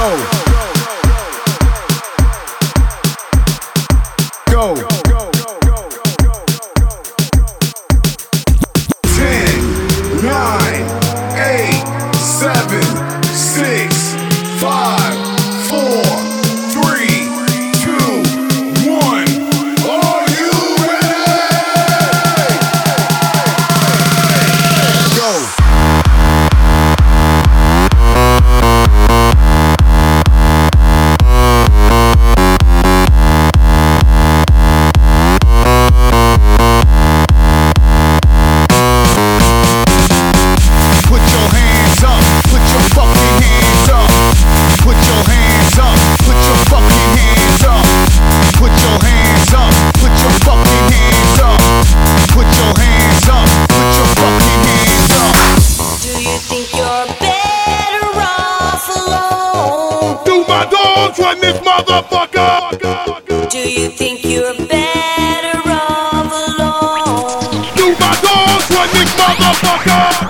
go. Only thing we know how to do. Said it's the only thing we know how to do.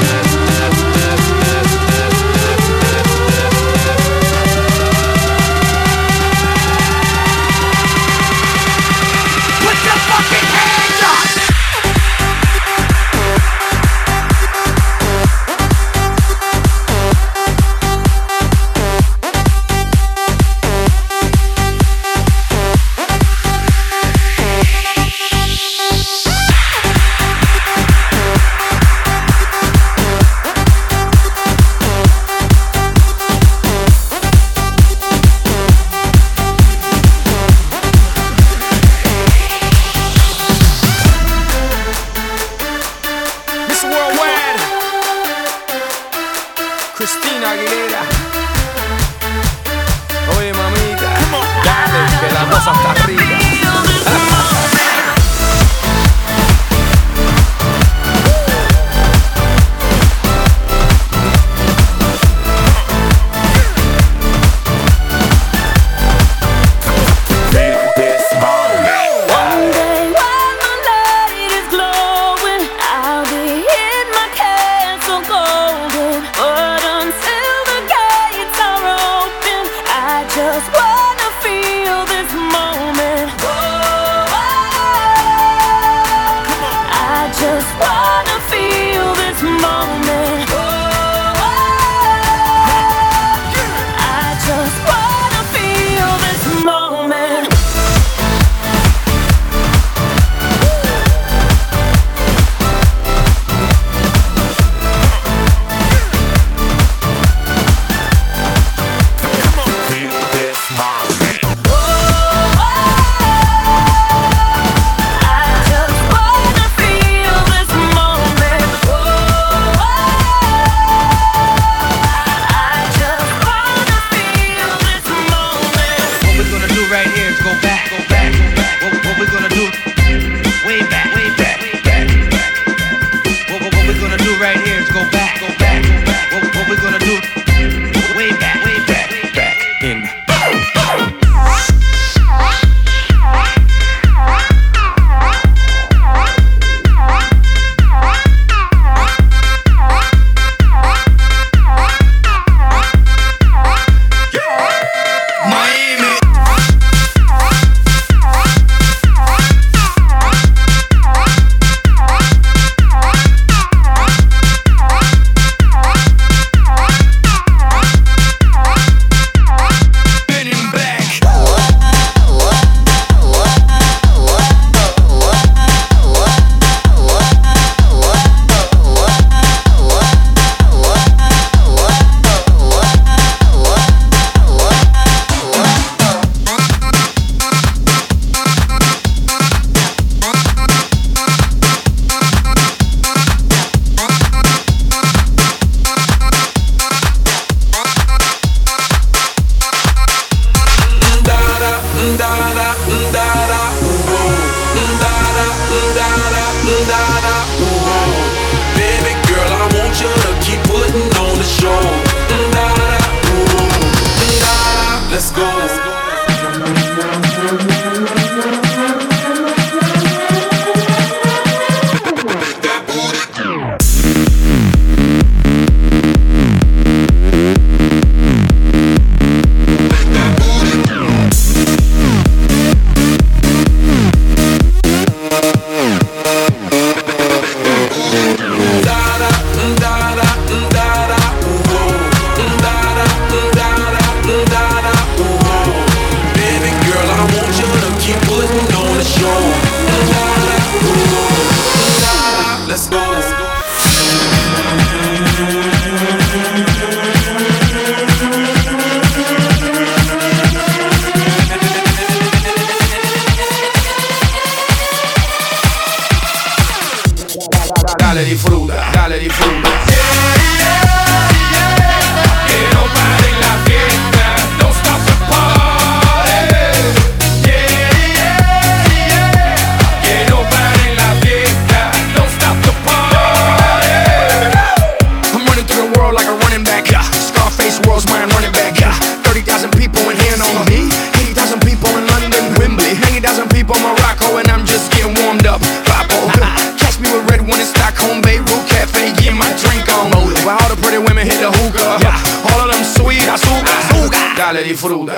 Galinha fruda.